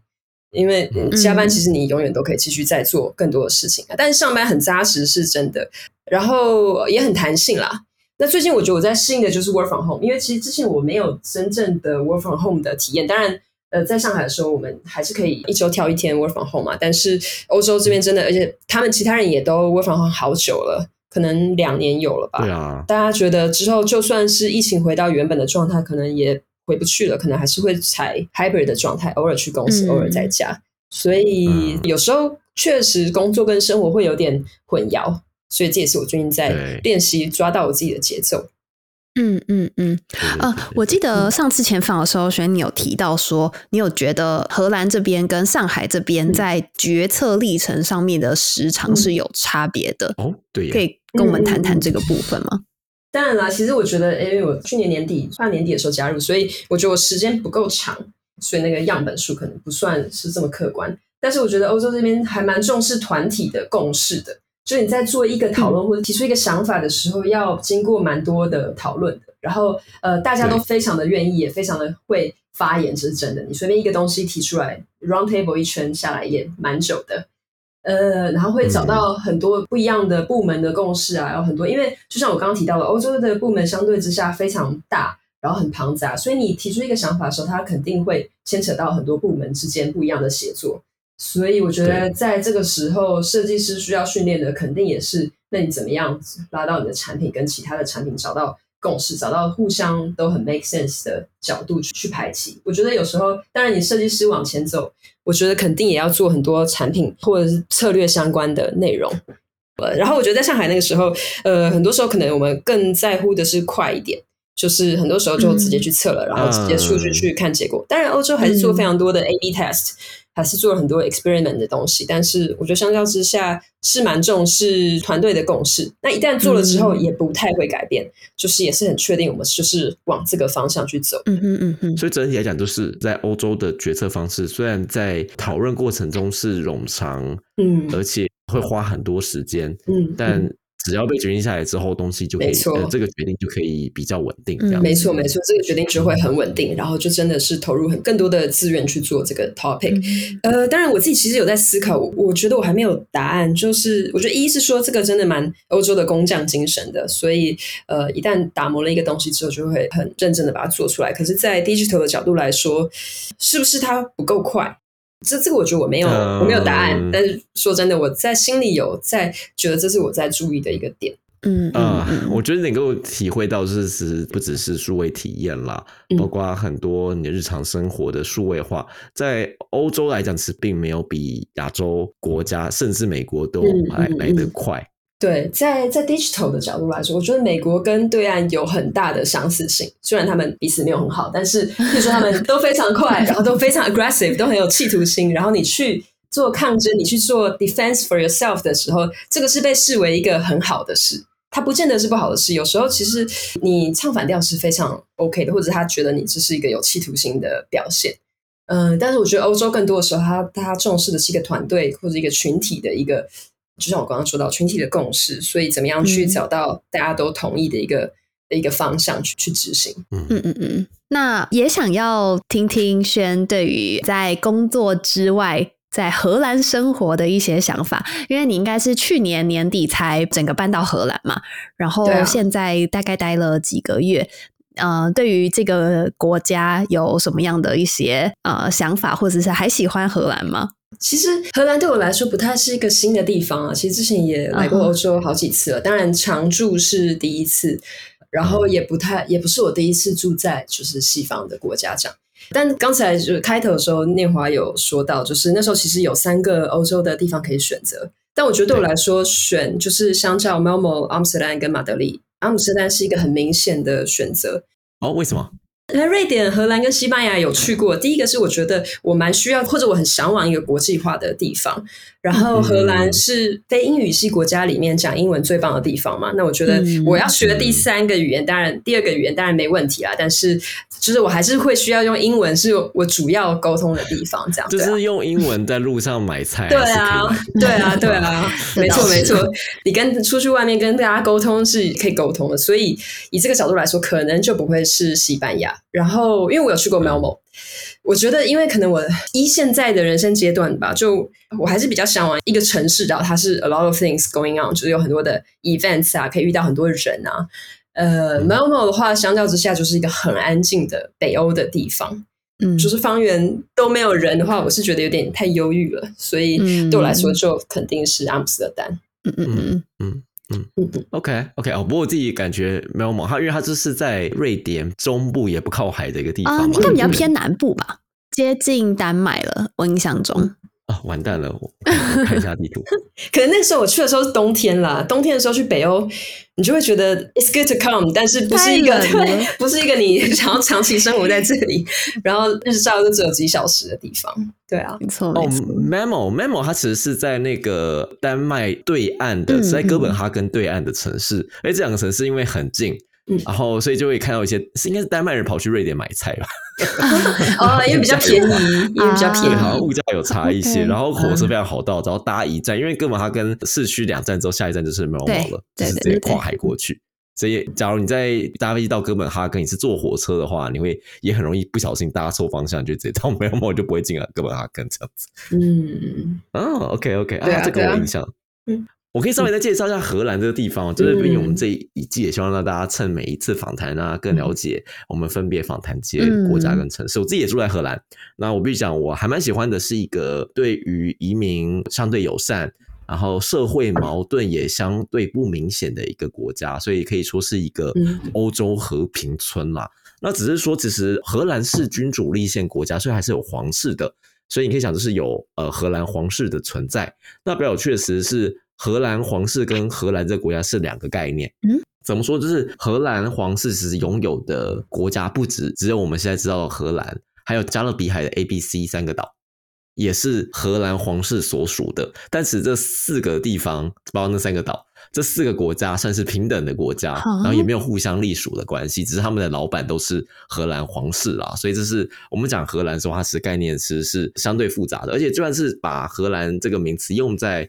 因为加班其实你永远都可以继续再做更多的事情啊。但是上班很扎实是真的，然后也很弹性啦。那最近我觉得我在适应的就是 work from home，因为其实之前我没有真正的 work from home 的体验。当然，呃，在上海的时候我们还是可以一周挑一天 work from home 嘛。但是欧洲这边真的，而且他们其他人也都 work from home 好久了。可能两年有了吧？对啊，大家觉得之后就算是疫情回到原本的状态，可能也回不去了，可能还是会采 hybrid 的状态，偶尔去公司，偶尔在家。所以有时候确实工作跟生活会有点混淆，所以这也是我最近在练习抓到我自己的节奏。嗯嗯嗯，呃，我记得上次前访的时候，轩你有提到说，你有觉得荷兰这边跟上海这边在决策历程上面的时长是有差别的哦。对，可以跟我们谈谈这个部分吗？当然啦，其实我觉得，因为我去年年底半年底的时候加入，所以我觉得我时间不够长，所以那个样本数可能不算是这么客观。但是我觉得欧洲这边还蛮重视团体的共识的。就你在做一个讨论或者提出一个想法的时候，要经过蛮多的讨论的。然后，呃，大家都非常的愿意，也非常的会发言，这是真的。你随便一个东西提出来，round table 一圈下来也蛮久的。呃，然后会找到很多不一样的部门的共识啊，有很多，因为就像我刚刚提到的，欧洲的部门相对之下非常大，然后很庞杂，所以你提出一个想法的时候，它肯定会牵扯到很多部门之间不一样的协作。所以我觉得在这个时候，设计师需要训练的肯定也是，那你怎么样拉到你的产品跟其他的产品找到共识，找到互相都很 make sense 的角度去去排期。我觉得有时候，当然你设计师往前走，我觉得肯定也要做很多产品或者是策略相关的内容。呃，然后我觉得在上海那个时候，呃，很多时候可能我们更在乎的是快一点，就是很多时候就直接去测了，然后直接数据去看结果。当然，欧洲还是做非常多的 A/B test。还是做了很多 experiment 的东西，但是我觉得相较之下是蛮重视团队的共识。那一旦做了之后，也不太会改变，就是也是很确定我们就是往这个方向去走。嗯嗯嗯嗯。所以整体来讲，就是在欧洲的决策方式，虽然在讨论过程中是冗长，嗯，而且会花很多时间，嗯，但。只要被决定下来之后，东西就可以，这个决定就可以比较稳定。这样，没错没错，这个决定就会很稳定，然后就真的是投入很更多的资源去做这个 topic。呃，当然我自己其实有在思考，我觉得我还没有答案。就是我觉得一是说这个真的蛮欧洲的工匠精神的，所以呃，一旦打磨了一个东西之后，就会很认真的把它做出来。可是，在 digital 的角度来说，是不是它不够快？这这个我觉得我没有我没有答案，但是说真的，我在心里有在觉得这是我在注意的一个点。嗯啊，我觉得能够体会到，是是不只是数位体验啦，包括很多你的日常生活的数位化，在欧洲来讲，其实并没有比亚洲国家甚至美国都来来得快。对，在在 digital 的角度来说，我觉得美国跟对岸有很大的相似性。虽然他们彼此没有很好，但是比如说他们都非常快，*laughs* 然后都非常 aggressive，都很有企图心。然后你去做抗争，你去做 defense for yourself 的时候，这个是被视为一个很好的事。它不见得是不好的事。有时候其实你唱反调是非常 OK 的，或者他觉得你这是一个有企图心的表现。嗯，但是我觉得欧洲更多的时候，他他重视的是一个团队或者一个群体的一个。就像我刚刚说到群体的共识，所以怎么样去找到大家都同意的一个的一个方向去去执行？嗯嗯嗯。那也想要听听轩对于在工作之外在荷兰生活的一些想法，因为你应该是去年年底才整个搬到荷兰嘛，然后现在大概待了几个月。呃，对于这个国家有什么样的一些呃想法，或者是还喜欢荷兰吗？其实荷兰对我来说不太是一个新的地方啊。其实之前也来过欧洲好几次了，当然常住是第一次，然后也不太也不是我第一次住在就是西方的国家这样。但刚才就开头的时候，念华有说到，就是那时候其实有三个欧洲的地方可以选择，但我觉得对我来说，选就是相较 Malmo、阿姆斯特丹跟马德里，阿姆斯特丹是一个很明显的选择。哦，为什么？那瑞典、荷兰跟西班牙有去过。第一个是我觉得我蛮需要，或者我很向往一个国际化的地方。然后荷兰是非英语系国家里面讲英文最棒的地方嘛？那我觉得我要学第三个语言，当然第二个语言当然没问题啦。但是就是我还是会需要用英文，是我主要沟通的地方。这样就是用英文在路上买菜。*laughs* 对啊，对啊，对啊，没错没错。你跟出去外面跟大家沟通是可以沟通的，所以以这个角度来说，可能就不会是西班牙。然后因为我有去过 Melbourne。我觉得，因为可能我一现在的人生阶段吧，就我还是比较向往一个城市，然后它是 a lot of things going on，就是有很多的 events 啊，可以遇到很多人啊。呃，Melbourne 的话，相较之下就是一个很安静的北欧的地方，嗯，就是方圆都没有人的话，我是觉得有点太忧郁了，所以对我来说，就肯定是阿姆斯特丹。嗯嗯嗯嗯嗯。嗯，OK OK 哦，不过我自己感觉 Melbourne，它因为它就是在瑞典中部，也不靠海的一个地方，应该比较偏南部吧。接近丹麦了，我印象中啊，完蛋了！我看一下地图，*laughs* 可能那时候我去的时候是冬天啦。冬天的时候去北欧，你就会觉得 it's good to come，但是不是一个对，不是一个你 *laughs* 想要长期生活在这里，然后日照就只有几小时的地方。对啊，没错。哦，Memo Memo，它其实是在那个丹麦对岸的，是在哥本哈根对岸的城市。哎，这两个城市因为很近。然后，所以就会看到一些是应该是丹麦人跑去瑞典买菜吧？*laughs* 哦，因为比较 *laughs* 便宜，因为比较便宜，好像物价有差一些。然后火车非常好到，然后搭一站，因为哥本哈根市区两站之后，下一站就是 Malmo 了，就是直接跨海过去。所以，假如你在搭飞机到哥本哈根，你是坐火车的话，你会也很容易不小心搭错方向，就直接到没有没有就不会进了哥本哈根这样子。嗯，哦，OK OK，对啊这个我印象。嗯我可以稍微再介绍一下荷兰这个地方，就是毕竟我们嗯这一季也希望让大家趁每一次访谈啊，更了解我们分别访谈这些国家跟城市。我自己也住在荷兰，那我必须讲，我还蛮喜欢的是一个对于移民相对友善。然后社会矛盾也相对不明显的一个国家，所以可以说是一个嗯欧洲和平村啦。那只是说，其实荷兰是君主立宪国家，所以还是有皇室的。所以你可以想，就是有呃荷兰皇室的存在。那比较有趣的是荷兰皇室跟荷兰这个国家是两个概念。嗯，怎么说？就是荷兰皇室其实拥有的国家不止只有我们现在知道的荷兰，还有加勒比海的 A、B、C 三个岛。也是荷兰皇室所属的，但是这四个地方，包括那三个岛，这四个国家算是平等的国家，然后也没有互相隶属的关系，只是他们的老板都是荷兰皇室啦，所以这是我们讲荷兰的时候，它是概念其实是相对复杂的，而且就算是把荷兰这个名词用在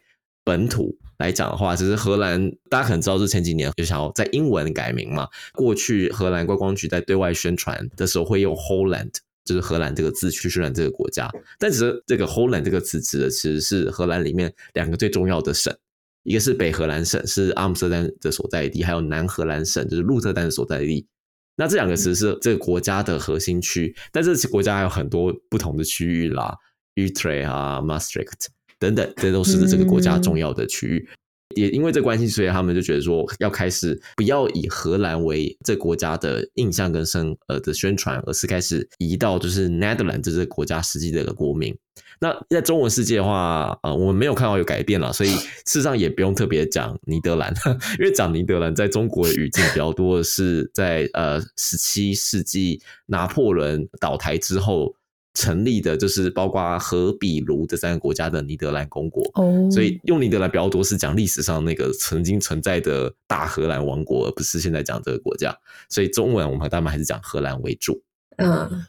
本土来讲的话，其实荷兰大家可能知道，是前几年就想要在英文改名嘛，过去荷兰观光局在对外宣传的时候会用 Holland。就是荷兰这个字去宣传这个国家，但其实这个 Holland 这个词指的其实是荷兰里面两个最重要的省，一个是北荷兰省，是阿姆斯特丹的所在地，还有南荷兰省，就是鹿特丹的所在地。那这两个词是这个国家的核心区，但这国家还有很多不同的区域啦，Utrecht 啊、Maastricht 等等，这都是这个国家重要的区域。也因为这关系，所以他们就觉得说，要开始不要以荷兰为这国家的印象跟生呃的宣传，而是开始移到就是 Netherlands 这个国家实际的一个国民。那在中文世界的话，呃，我们没有看到有改变了，所以 *laughs* 事实上也不用特别讲尼德兰，*laughs* 因为讲尼德兰在中国的语境比较多的是在呃十七世纪拿破仑倒台之后成立的，就是包括荷比卢这三个国家的尼德兰公国。哦，所以用尼德兰比较多是讲历史上那个曾经存在的大荷兰王国，而不是现在讲这个国家。所以中文我们和他们还是讲荷兰为主。嗯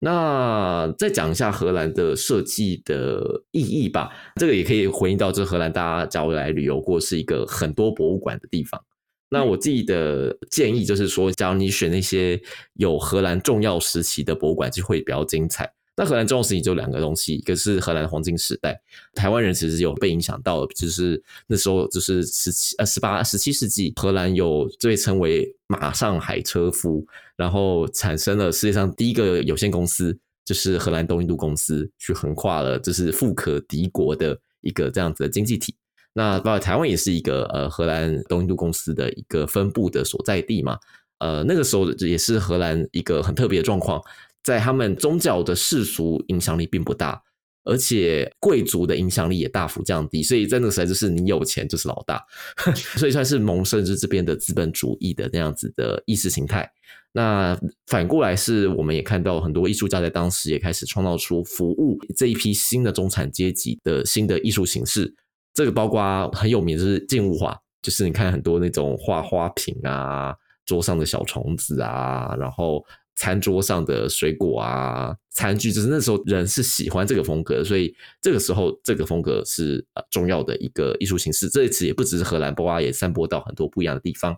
那再讲一下荷兰的设计的意义吧，这个也可以回应到这荷兰大家假如来旅游过是一个很多博物馆的地方。那我自己的建议就是说，假如你选那些有荷兰重要时期的博物馆，就会比较精彩。那荷兰重要事情就两个东西，一个是荷兰黄金时代，台湾人其实有被影响到，就是那时候就是十七呃十八十七世纪，荷兰有被称为马上海车夫，然后产生了世界上第一个有限公司，就是荷兰东印度公司，去横跨了就是富可敌国的一个这样子的经济体。那包括台湾也是一个呃荷兰东印度公司的一个分部的所在地嘛，呃那个时候也是荷兰一个很特别的状况。在他们宗教的世俗影响力并不大，而且贵族的影响力也大幅降低，所以在那个时代就是你有钱就是老大，*laughs* 所以算是萌生是这边的资本主义的那样子的意识形态。那反过来是我们也看到很多艺术家在当时也开始创造出服务这一批新的中产阶级的新的艺术形式，这个包括很有名就是静物画，就是你看很多那种画花瓶啊，桌上的小虫子啊，然后。餐桌上的水果啊，餐具，就是那时候人是喜欢这个风格，所以这个时候这个风格是呃重要的一个艺术形式。这一次也不只是荷兰，包括也散播到很多不一样的地方。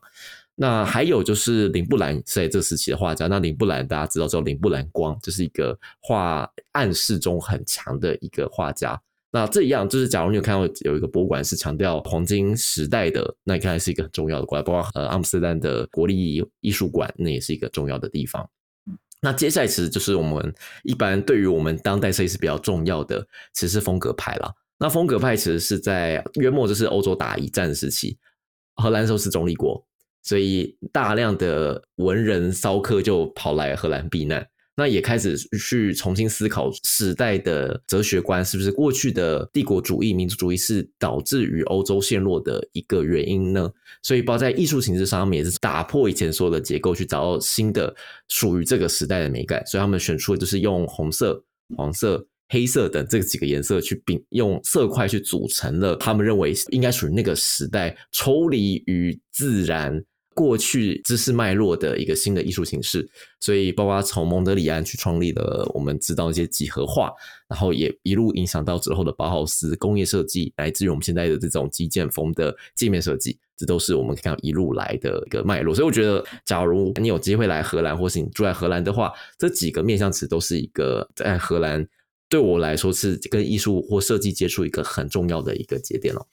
那还有就是林布兰在这时期的画家，那林布兰大家知道叫林布兰光，就是一个画暗示中很强的一个画家。那这一样就是，假如你有看到有一个博物馆是强调黄金时代的，那你看是一个很重要的国家，包括呃阿姆斯特丹的国立艺术馆，那也是一个重要的地方。那接下来其实就是我们一般对于我们当代设计师比较重要的，其实是风格派啦。那风格派其实是在约莫就是欧洲打一战时期，荷兰时候是中立国，所以大量的文人骚客就跑来荷兰避难。那也开始去重新思考时代的哲学观，是不是过去的帝国主义、民族主义是导致于欧洲陷落的一个原因呢？所以，包在艺术形式上，他们也是打破以前所有的结构，去找到新的属于这个时代的美感。所以，他们选出的就是用红色、黄色、黑色等这几个颜色去并用色块去组成了他们认为应该属于那个时代抽离于自然。过去知识脉络的一个新的艺术形式，所以包括从蒙德里安去创立了我们知道一些几何画，然后也一路影响到之后的包豪斯工业设计，乃至于我们现在的这种极简风的界面设计，这都是我们看到一路来的一个脉络。所以我觉得，假如你有机会来荷兰，或是你住在荷兰的话，这几个面向词都是一个在荷兰对我来说是跟艺术或设计接触一个很重要的一个节点哦。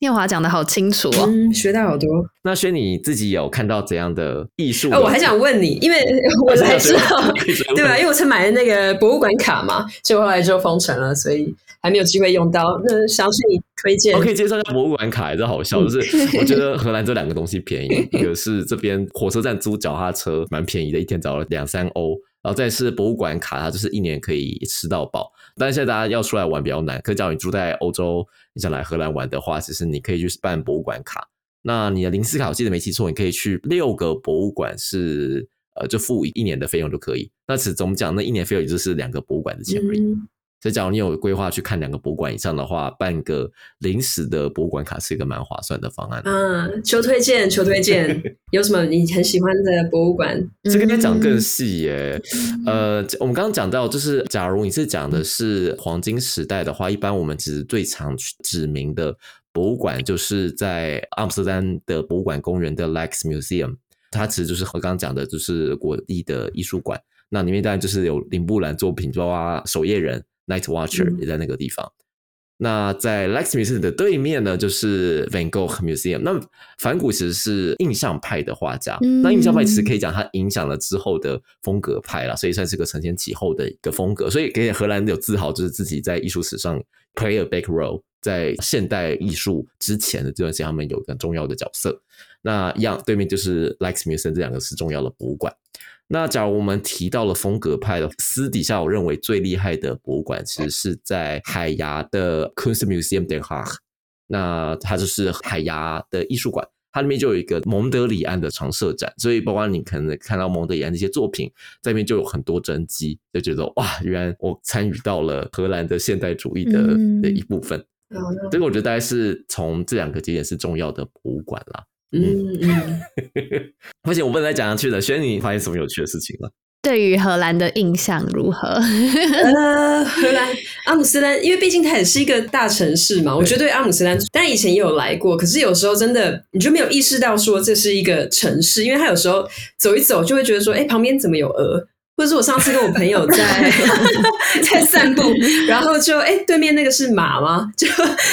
念华讲的好清楚哦，嗯，学到好多。那轩，你自己有看到怎样的艺术？哦，我还想问你，因为我才知道，*laughs* 对吧？因为我才买了那个博物馆卡嘛，所以后来就封城了，所以还没有机会用到。那想请你推荐，我可以介绍一下博物馆卡，这好笑，就是我觉得荷兰这两个东西便宜，*laughs* 一个是这边火车站租脚踏车蛮便宜的，一天只要两三欧。然后再是博物馆卡，它就是一年可以吃到饱。但是现在大家要出来玩比较难，可假如你住在欧洲，你想来荷兰玩的话，其实你可以去办博物馆卡。那你的零斯卡，我记得没记错，你可以去六个博物馆，是呃就付一年的费用就可以。那只怎么讲，那一年费用也就是两个博物馆的钱而已。所以，假如你有规划去看两个博物馆以上的话，办个临时的博物馆卡是一个蛮划算的方案。嗯，求推荐，求推荐，*laughs* 有什么你很喜欢的博物馆？这个要讲更细耶。呃，我们刚刚讲到，就是假如你是讲的是黄金时代的话，一般我们其实最常指明的博物馆，就是在阿姆斯特丹的博物馆公园的 Lex Museum，它其实就是和刚刚讲的，就是国立的艺术馆。那里面当然就是有林布兰作品，包括守夜人。Night Watcher 也在那个地方。那在 Lex Museum 的对面呢，就是 Van Gogh Museum。那梵谷其实是印象派的画家，那印象派其实可以讲他影响了之后的风格派了，所以算是个承前启后的一个风格。所以给荷兰有自豪，就是自己在艺术史上 play a big role，在现代艺术之前的这段时间，他们有一个重要的角色。那一样对面就是 Lex Museum，这两个是重要的博物馆。那假如我们提到了风格派的，私底下我认为最厉害的博物馆，其实是在海牙的 Kunstmuseum Den Haag。那它就是海牙的艺术馆，它里面就有一个蒙德里安的常设展，所以包括你可能看到蒙德里安这些作品，在里面就有很多真迹，就觉得哇，原来我参与到了荷兰的现代主义的的一部分。这个我觉得大概是从这两个节点是重要的博物馆啦。嗯嗯，*laughs* 不行，我不能再讲下去了。轩，你发现什么有趣的事情了？对于荷兰的印象如何？呃，荷兰阿姆斯特丹，因为毕竟它也是一个大城市嘛。我觉得对阿姆斯特丹，但以前也有来过，可是有时候真的你就没有意识到说这是一个城市，因为它有时候走一走就会觉得说，哎，旁边怎么有鹅？或者是我上次跟我朋友在 *laughs* 在散步，然后就哎，对面那个是马吗？*laughs* 就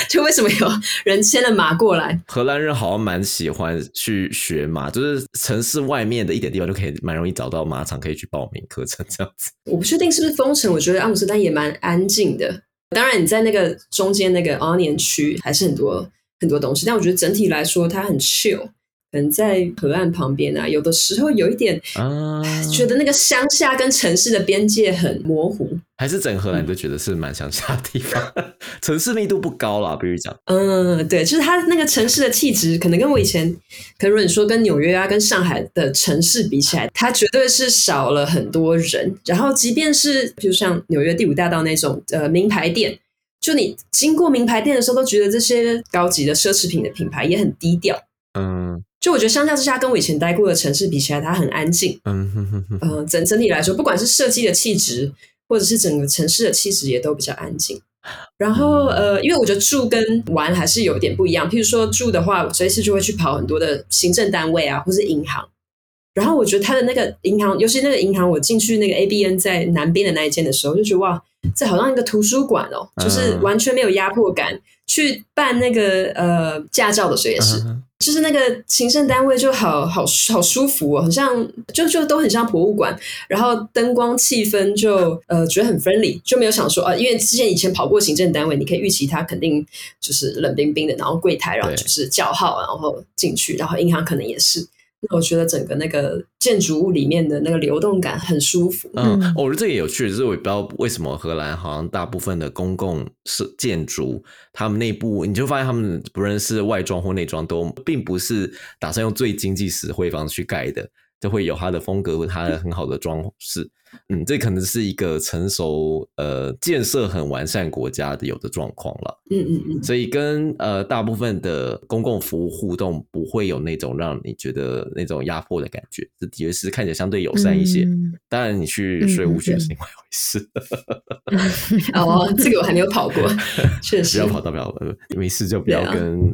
就为什么有人牵了马过来？荷兰人好像蛮喜欢去学马，就是城市外面的一点地方就可以蛮容易找到马场，可以去报名课程这样子。我不确定是不是封城，我觉得阿姆斯特丹也蛮安静的。当然，你在那个中间那个 Onion 区还是很多很多东西，但我觉得整体来说它很 chill。可能在河岸旁边啊，有的时候有一点啊，觉得那个乡下跟城市的边界很模糊。还是整荷兰都觉得是蛮乡下的地方，*laughs* 城市密度不高啦，比如讲。嗯，对，就是它那个城市的气质，可能跟我以前，可能你说跟纽约啊、跟上海的城市比起来，它绝对是少了很多人。然后，即便是比如像纽约第五大道那种呃名牌店，就你经过名牌店的时候，都觉得这些高级的奢侈品的品牌也很低调。嗯。就我觉得相较之下，跟我以前待过的城市比起来，它很安静。嗯哼哼哼。嗯，整整体来说，不管是设计的气质，或者是整个城市的气质，也都比较安静。然后呃，因为我觉得住跟玩还是有点不一样。譬如说住的话，我这次就会去跑很多的行政单位啊，或是银行。然后我觉得它的那个银行，尤其那个银行，我进去那个 ABN 在南边的那一间的时候，就觉得哇，这好像一个图书馆哦，就是完全没有压迫感。去办那个呃驾照的时候也是。就是那个行政单位就好好好舒服哦，很像就就都很像博物馆，然后灯光气氛就呃觉得很 friendly，就没有想说啊，因为之前以前跑过行政单位，你可以预期它肯定就是冷冰冰的，然后柜台，然后就是叫号，然后进去，然后银行可能也是。我觉得整个那个建筑物里面的那个流动感很舒服。嗯，我觉得这也有趣，就是我也不知道为什么荷兰好像大部分的公共是建筑，他们内部你就发现他们不论是外装或内装，都并不是打算用最经济实惠方式去盖的，就会有它的风格和它的很好的装饰。嗯，这可能是一个成熟呃建设很完善国家的有的状况了。嗯嗯嗯，所以跟呃大部分的公共服务互动不会有那种让你觉得那种压迫的感觉，这的确是看起来相对友善一些。当然，你去税务局是另外一回事。*laughs* 哦，这个我还没有跑过，确实 *laughs* 不要跑到不要没事就不要跟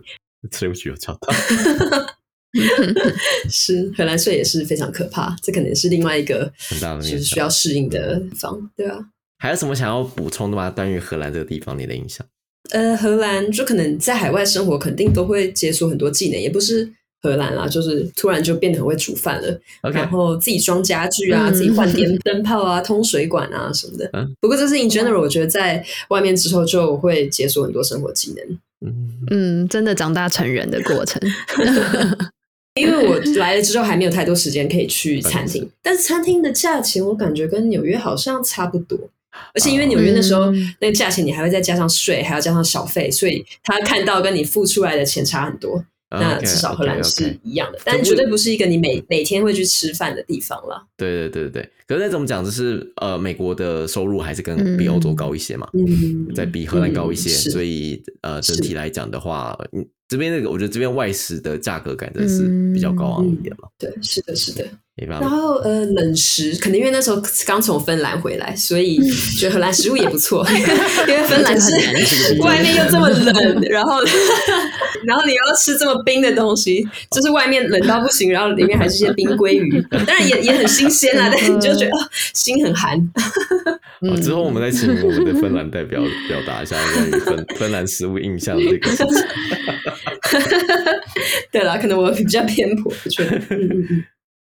税务局有找到。*laughs* *laughs* 是荷兰税也是非常可怕，这可能是另外一个很大的就是需要适应的地方，对啊。还有什么想要补充的吗？关于荷兰这个地方你的印象？呃，荷兰就可能在海外生活，肯定都会解锁很多技能，也不是荷兰啦，就是突然就变得很会煮饭了然后自己装家具啊，嗯自己换电 *laughs* 灯泡啊，通水管啊什么的。嗯不过这是 in general，我觉得在外面之后就会解锁很多生活技能。嗯，嗯，真的长大成人的过程。*laughs* 因为我来了之后还没有太多时间可以去 *laughs* 餐厅，但是餐厅的价钱我感觉跟纽约好像差不多，而且因为纽约那时候嗯那个价钱你还会再加上税，还要加上小费，所以他看到跟你付出来的钱差很多。那至少荷兰是一样的，但绝对不是一个你每每天会去吃饭的地方了。对对对对对。可是再怎么讲？就是呃，美国的收入还是跟比欧洲高一些嘛，嗯，再比荷兰高一些，嗯所以呃，整体来讲的话，嗯，这边那个我觉得这边外食的价格感觉是比较高昂一点嘛，对，是的，是的。没办然法。后呃，冷食可能因为那时候刚从芬兰回来，所以觉得荷兰食物也不错，*laughs* 因为芬兰 *laughs* 是外面又这么冷，*laughs* 然后然后你要吃这么冰的东西，就是外面冷到不行，然后里面还是一些冰鲑鱼，当然也也很新鲜啊，但是你就觉得、哦、心很寒。哦之后我们再请我们的芬兰代表表达一下关于芬芬兰食物印象的这个事情。对啦，可能我比较偏颇，我觉得。嗯嗯嗯。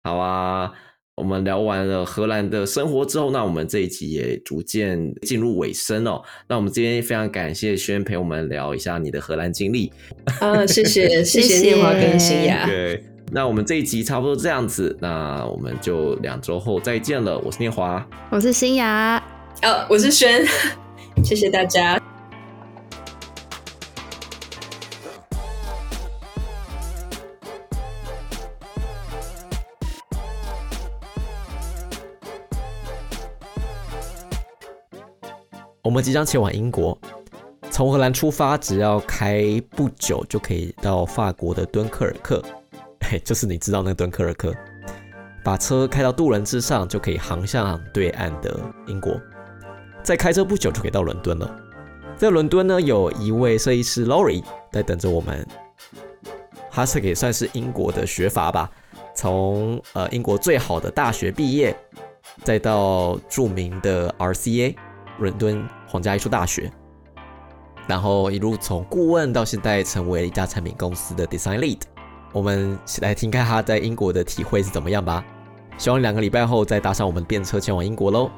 好啊，我们聊完了荷兰的生活之后，那我们这一集也逐渐进入尾声哦。那我们今天非常感谢轩陪我们聊一下你的荷兰经历。*laughs* 啊，谢谢谢谢谢谢念华跟新雅，对，*laughs* 那我们这一集差不多这样子，那我们就两周后再见了。我是念华，我是新雅，哦，我是轩，*laughs* 谢谢大家。我们即将前往英国，从荷兰出发，只要开不久就可以到法国的敦刻尔克，嘿，*laughs* 就是你知道那个敦刻尔克。把车开到渡轮之上，就可以航向对岸的英国。再开车不久就可以到伦敦了。在伦敦呢，有一位设计师 Laurie 在等着我们。他是也算是英国的学阀吧，从呃英国最好的大学毕业，再到著名的 RCA 伦敦皇家艺术大学，然后一路从顾问到现在成为一家产品公司的 Design Lead。我们来听看他在英国的体会是怎么样吧。希望两个礼拜后再搭上我们便车前往英国喽。